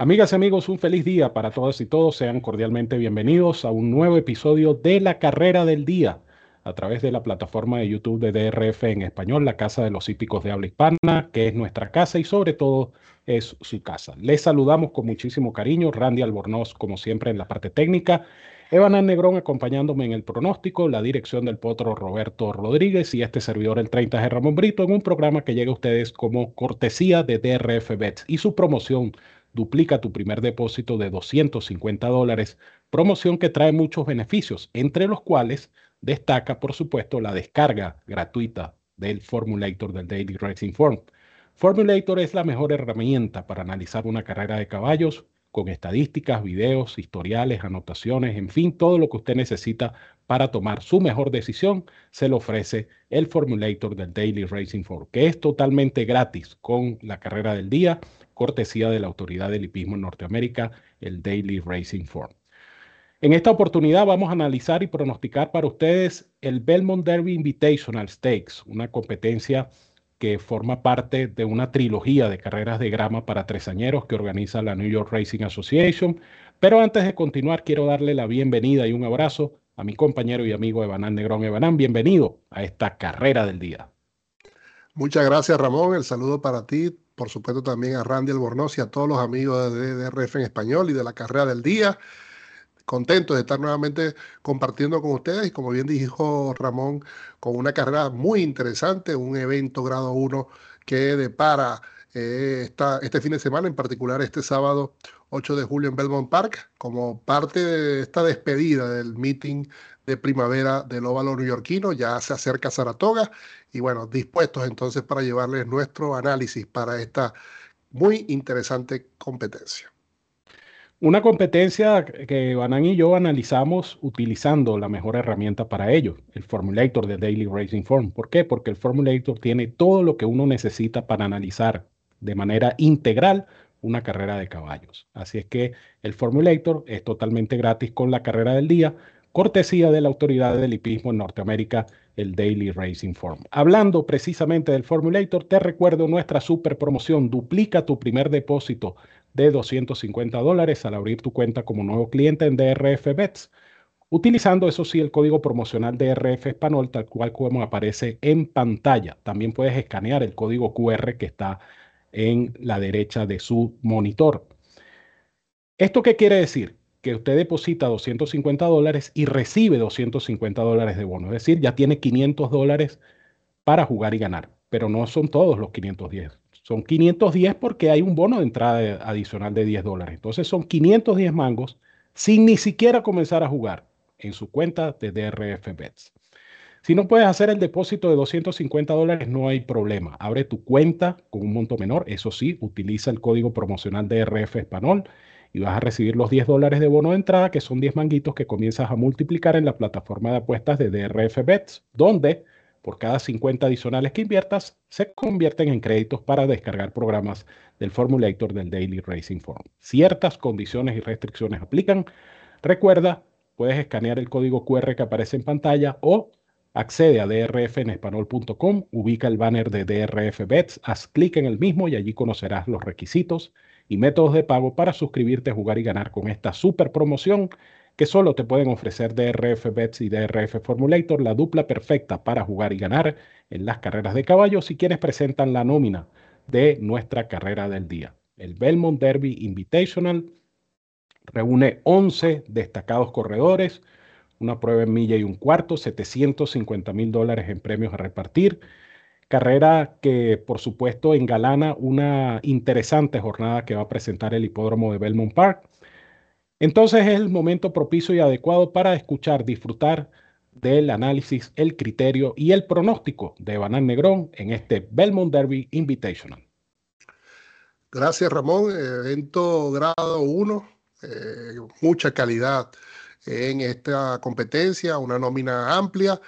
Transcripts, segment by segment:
Amigas y amigos, un feliz día para todas y todos. Sean cordialmente bienvenidos a un nuevo episodio de La Carrera del Día a través de la plataforma de YouTube de DRF en español, la Casa de los Hípicos de Habla Hispana, que es nuestra casa y sobre todo es su casa. Les saludamos con muchísimo cariño, Randy Albornoz como siempre en la parte técnica, Evan Negrón acompañándome en el pronóstico, la dirección del potro Roberto Rodríguez y este servidor el 30 de Ramón Brito en un programa que llega a ustedes como cortesía de DRF Bets y su promoción duplica tu primer depósito de 250 dólares, promoción que trae muchos beneficios, entre los cuales destaca, por supuesto, la descarga gratuita del Formulator del Daily Racing Form. Formulator es la mejor herramienta para analizar una carrera de caballos con estadísticas, videos, historiales, anotaciones, en fin, todo lo que usted necesita para tomar su mejor decisión, se lo ofrece el Formulator del Daily Racing Form, que es totalmente gratis con la carrera del día, cortesía de la Autoridad del Hipismo en Norteamérica, el Daily Racing Form. En esta oportunidad vamos a analizar y pronosticar para ustedes el Belmont Derby Invitational Stakes, una competencia que forma parte de una trilogía de carreras de grama para tresañeros que organiza la New York Racing Association. Pero antes de continuar, quiero darle la bienvenida y un abrazo a mi compañero y amigo Evanán Negrón. Evanán, bienvenido a esta carrera del día. Muchas gracias, Ramón. El saludo para ti, por supuesto también a Randy Albornoz y a todos los amigos de DRF en español y de la carrera del día contento de estar nuevamente compartiendo con ustedes y como bien dijo Ramón, con una carrera muy interesante, un evento grado 1 que depara eh, este fin de semana, en particular este sábado 8 de julio en Belmont Park, como parte de esta despedida del meeting de primavera del óvalo neoyorquino. Ya se acerca Saratoga y bueno, dispuestos entonces para llevarles nuestro análisis para esta muy interesante competencia. Una competencia que Banan y yo analizamos utilizando la mejor herramienta para ello, el Formulator de Daily Racing Form. ¿Por qué? Porque el Formulator tiene todo lo que uno necesita para analizar de manera integral una carrera de caballos. Así es que el Formulator es totalmente gratis con la carrera del día, cortesía de la autoridad del hipismo en Norteamérica, el Daily Racing Form. Hablando precisamente del Formulator, te recuerdo nuestra super promoción, duplica tu primer depósito de 250 dólares al abrir tu cuenta como nuevo cliente en DRF Bets, utilizando eso sí el código promocional DRF Español tal cual como aparece en pantalla. También puedes escanear el código QR que está en la derecha de su monitor. ¿Esto qué quiere decir? Que usted deposita 250 dólares y recibe 250 dólares de bono. Es decir, ya tiene 500 dólares para jugar y ganar. Pero no son todos los 510. Son 510 porque hay un bono de entrada adicional de 10 dólares. Entonces son 510 mangos sin ni siquiera comenzar a jugar en su cuenta de DRF Bets. Si no puedes hacer el depósito de 250 dólares, no hay problema. Abre tu cuenta con un monto menor. Eso sí, utiliza el código promocional DRF Español y vas a recibir los 10 dólares de bono de entrada, que son 10 manguitos que comienzas a multiplicar en la plataforma de apuestas de DRF Bets, donde por cada 50 adicionales que inviertas, se convierten en créditos para descargar programas del Formulator del Daily Racing Form. Ciertas condiciones y restricciones aplican. Recuerda, puedes escanear el código QR que aparece en pantalla o accede a drfenespanol.com, ubica el banner de DRF Bets, haz clic en el mismo y allí conocerás los requisitos y métodos de pago para suscribirte, jugar y ganar con esta super promoción que solo te pueden ofrecer DRF Bets y DRF Formulator, la dupla perfecta para jugar y ganar en las carreras de caballos y quienes presentan la nómina de nuestra carrera del día. El Belmont Derby Invitational reúne 11 destacados corredores, una prueba en milla y un cuarto, 750 mil dólares en premios a repartir. Carrera que, por supuesto, engalana una interesante jornada que va a presentar el hipódromo de Belmont Park. Entonces es el momento propicio y adecuado para escuchar, disfrutar del análisis, el criterio y el pronóstico de Banal Negrón en este Belmont Derby Invitational. Gracias, Ramón. Evento grado 1, eh, mucha calidad en esta competencia, una nómina amplia.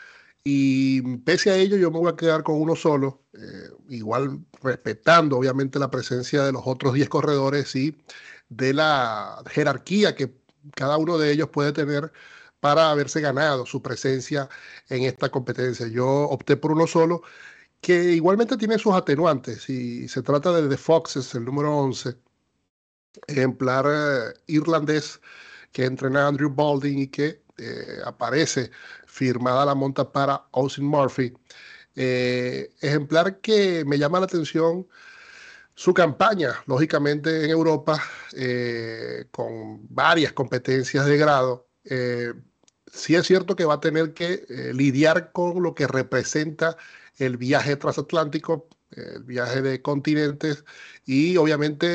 Y pese a ello, yo me voy a quedar con uno solo, eh, igual respetando obviamente la presencia de los otros 10 corredores y de la jerarquía que cada uno de ellos puede tener para haberse ganado su presencia en esta competencia. Yo opté por uno solo, que igualmente tiene sus atenuantes. Y se trata de The Foxes, el número 11, ejemplar eh, irlandés que entrena Andrew Balding y que eh, aparece firmada la monta para Austin Murphy. Eh, ejemplar que me llama la atención su campaña, lógicamente en Europa, con varias competencias de grado. sí es cierto que va a tener que lidiar con lo que representa el viaje transatlántico, el viaje de continentes y obviamente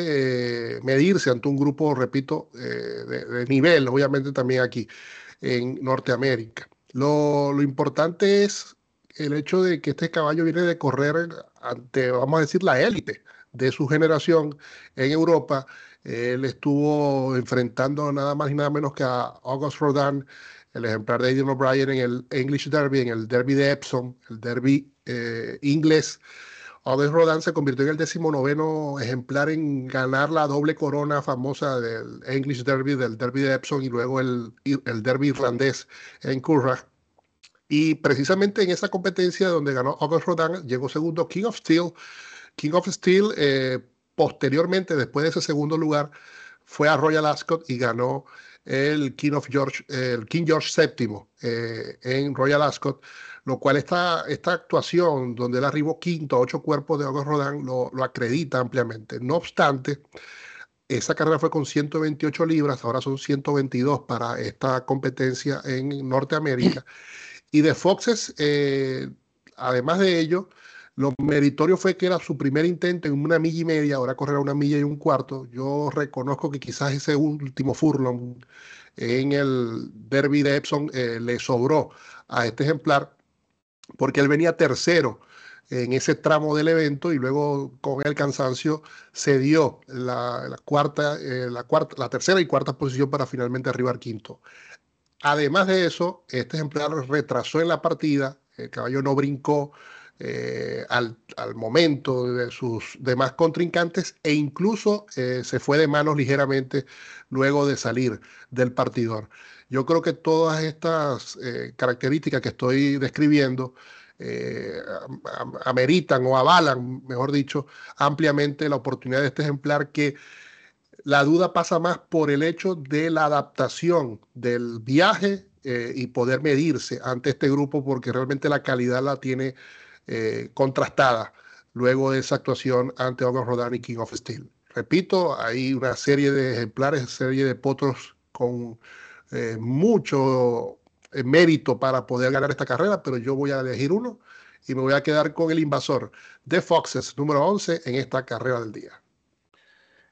eh, medirse ante un grupo, repito, eh, de, nivel, obviamente también aquí en Norteamérica. Lo, lo, importante es el hecho de que este caballo viene de correr ante, vamos a decir, la élite de su generación en Europa. Él estuvo enfrentando nada más y nada menos que a August Rodin, el ejemplar de Aidan O'Brien en el English Derby, en el Derby de Epsom, el Derby eh, inglés. August Rodin se convirtió en el decimonoveno ejemplar en ganar la doble corona famosa del English Derby, del Derby de Epsom y luego el, el Derby irlandés en Curragh. Y precisamente en esa competencia donde ganó August Rodin, llegó segundo King of Steel. King of Steel, eh, posteriormente, después de ese segundo lugar, fue a Royal Ascot y ganó el King of George, el King George VII eh, en Royal Ascot lo cual esta, esta actuación donde él arribó quinto a ocho cuerpos de August Rodin lo, lo acredita ampliamente. No obstante, esa carrera fue con 128 libras, ahora son 122 para esta competencia en Norteamérica. Y de Foxes, eh, además de ello, lo meritorio fue que era su primer intento en una milla y media, ahora correrá una milla y un cuarto. Yo reconozco que quizás ese último furlong en el derby de Epson eh, le sobró a este ejemplar, porque él venía tercero en ese tramo del evento y luego con el cansancio se dio la, cuarta, eh, la, cuarta, la tercera y cuarta posición para finalmente arribar quinto. Además de eso, este ejemplar retrasó en la partida, el caballo no brincó eh, al, momento de sus demás contrincantes e incluso eh, se fue de manos ligeramente luego de salir del partidor. Yo creo que todas estas eh, características que estoy describiendo ameritan o avalan, mejor dicho, ampliamente la oportunidad de este ejemplar que la duda pasa más por el hecho de la adaptación del viaje y poder medirse ante este grupo porque realmente la calidad la tiene contrastada luego de esa actuación ante August Rodin y King of Steel. Repito, hay una serie de ejemplares, serie de potros con eh, mucho eh, mérito para poder ganar esta carrera, pero yo voy a elegir uno y me voy a quedar con el invasor de Foxes, número 11 en esta carrera del día.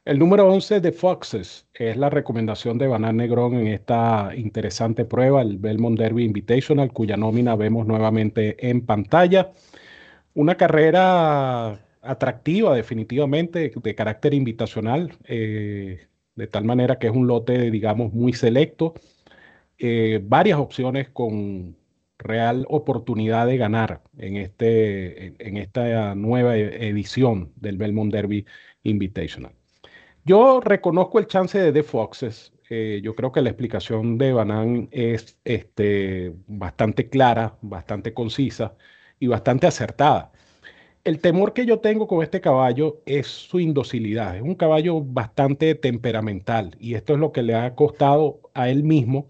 El número 11 de Foxes es la recomendación de Banan Negrón en esta interesante prueba, el Belmont Derby Invitational, cuya nómina vemos nuevamente en pantalla. Una carrera atractiva, definitivamente, de carácter invitacional. Eh, de tal manera que es un lote, digamos, muy selecto, eh, varias opciones con real oportunidad de ganar en, este, en esta nueva e, edición del Belmont Derby Invitational. Yo reconozco el chance de The Foxes. Eh, yo creo que la explicación de Banan es este, bastante clara, bastante concisa y bastante acertada el temor que yo tengo con este caballo es su indocilidad. Es un caballo bastante temperamental y esto es lo que le ha costado a él mismo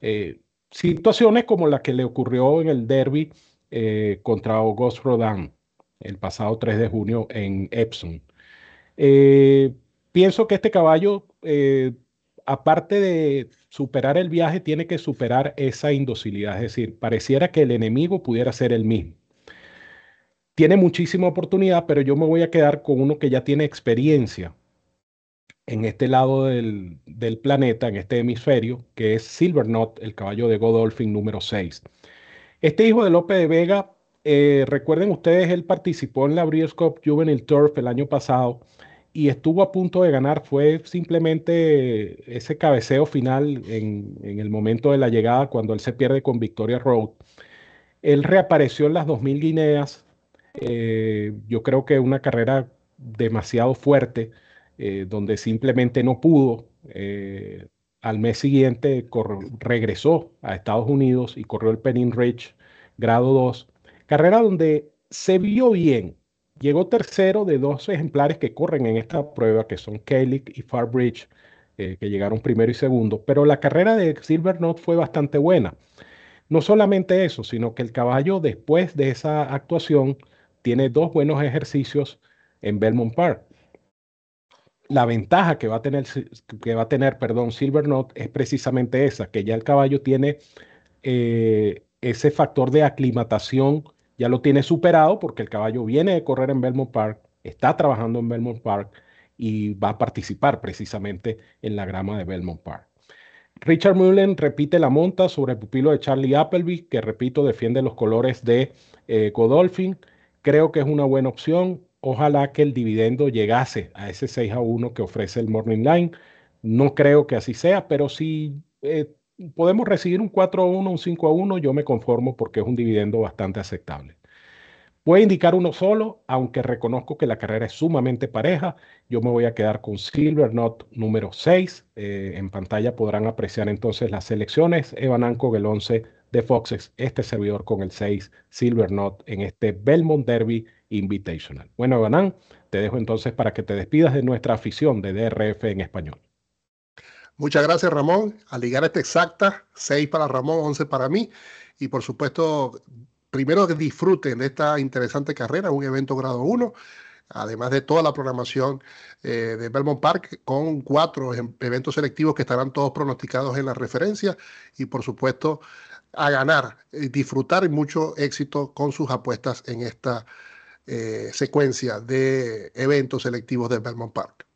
eh, situaciones como la que le ocurrió en el derby eh, contra August Rodin el pasado 3 de junio en Epsom. Eh, pienso que este caballo, aparte de superar el viaje, tiene que superar esa indocilidad. Es decir, pareciera que el enemigo pudiera ser el mismo tiene muchísima oportunidad, pero yo me voy a quedar con uno que ya tiene experiencia en este lado del, planeta, en este hemisferio, que es Silver Knot, el caballo de Godolphin número 6. Este hijo de Lope de Vega, eh, recuerden ustedes, él participó en la Breeders' Cup Juvenile Turf el año pasado y estuvo a punto de ganar. Fue simplemente ese cabeceo final en, en el momento de la llegada, cuando él se pierde con Victoria Road. Él reapareció en las 2000 Guineas, eh, yo creo que una carrera demasiado fuerte, eh, donde simplemente no pudo. Eh, al mes siguiente regresó a Estados Unidos y corrió el Penning Ridge grado 2. Carrera donde se vio bien, llegó tercero de dos ejemplares que corren en esta prueba, que son Kalik y Farbridge, que llegaron primero y segundo, pero la carrera de Silver Note fue bastante buena. No solamente eso, sino que el caballo después de esa actuación tiene dos buenos ejercicios en Belmont Park. La ventaja que va a tener, que va a tener perdón, Silver Note es precisamente esa, que ya el caballo tiene eh, ese factor de aclimatación, ya lo tiene superado porque el caballo viene de correr en Belmont Park, está trabajando en Belmont Park y va a participar precisamente en la grama de Belmont Park. Richard Mullen repite la monta sobre el pupilo de Charlie Appleby, que repito, defiende los colores de eh, Godolphin. Creo que es una buena opción. Ojalá que el dividendo llegase a ese 6 a 1 que ofrece el Morning Line. No creo que así sea, pero si eh, podemos recibir un 4 a 1, un 5 a 1, yo me conformo porque es un dividendo bastante aceptable. Voy a indicar uno solo, aunque reconozco que la carrera es sumamente pareja. Yo me voy a quedar con Silver Knot número 6. Eh, en pantalla podrán apreciar entonces las selecciones. Evan con el 11 de Foxes, este servidor con el 6 Silver Knot en este Belmont Derby Invitational. Bueno, Evan, te dejo entonces para que te despidas de nuestra afición de DRF en español. Muchas gracias, Ramón. A ligar esta exacta, 6 para Ramón, 11 para mí. Y por supuesto, primero que disfruten de esta interesante carrera, un evento grado 1, además de toda la programación eh, de Belmont Park, con cuatro em, eventos selectivos que estarán todos pronosticados en la referencia y por supuesto a ganar, y disfrutar y mucho éxito con sus apuestas en esta eh, secuencia de eventos selectivos de Belmont Park.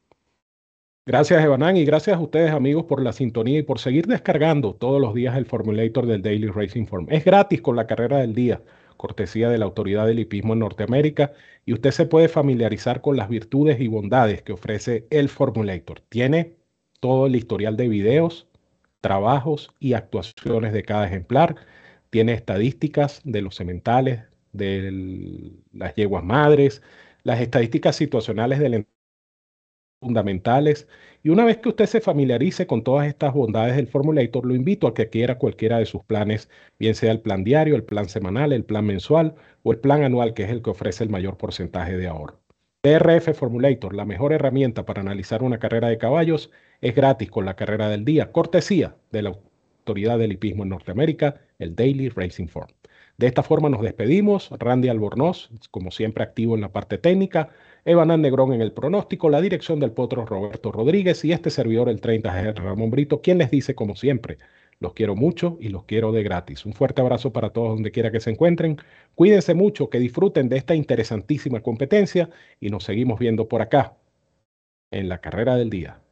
Gracias, Evanán, y gracias a ustedes, amigos, por la sintonía y por seguir descargando todos los días el formulator del Daily Racing Form. Es gratis con la carrera del día, cortesía de la Autoridad del Hipismo en Norteamérica, y usted se puede familiarizar con las virtudes y bondades que ofrece el Formulator. Tiene todo el historial de videos, trabajos y actuaciones de cada ejemplar. Tiene estadísticas de los sementales, de las yeguas madres, las estadísticas situacionales del fundamentales. Y una vez que usted se familiarice con todas estas bondades del Formulator, lo invito a que quiera cualquiera de sus planes, bien sea el plan diario, el plan semanal, el plan mensual o el plan anual, que es el que ofrece el mayor porcentaje de ahorro. DRF Formulator, la mejor herramienta para analizar una carrera de caballos, es gratis con la carrera del día, cortesía de la autoridad del hipismo en Norteamérica, el Daily Racing Form. De esta forma nos despedimos. Randy Albornoz, como siempre activo en la parte técnica. Evan Negrón en el pronóstico, la dirección del potro Roberto Rodríguez y este servidor el 30G Ramón Brito, quien les dice como siempre, los quiero mucho y los quiero de gratis. Un fuerte abrazo para todos donde quiera que se encuentren. Cuídense mucho, que disfruten de esta interesantísima competencia y nos seguimos viendo por acá en la carrera del día.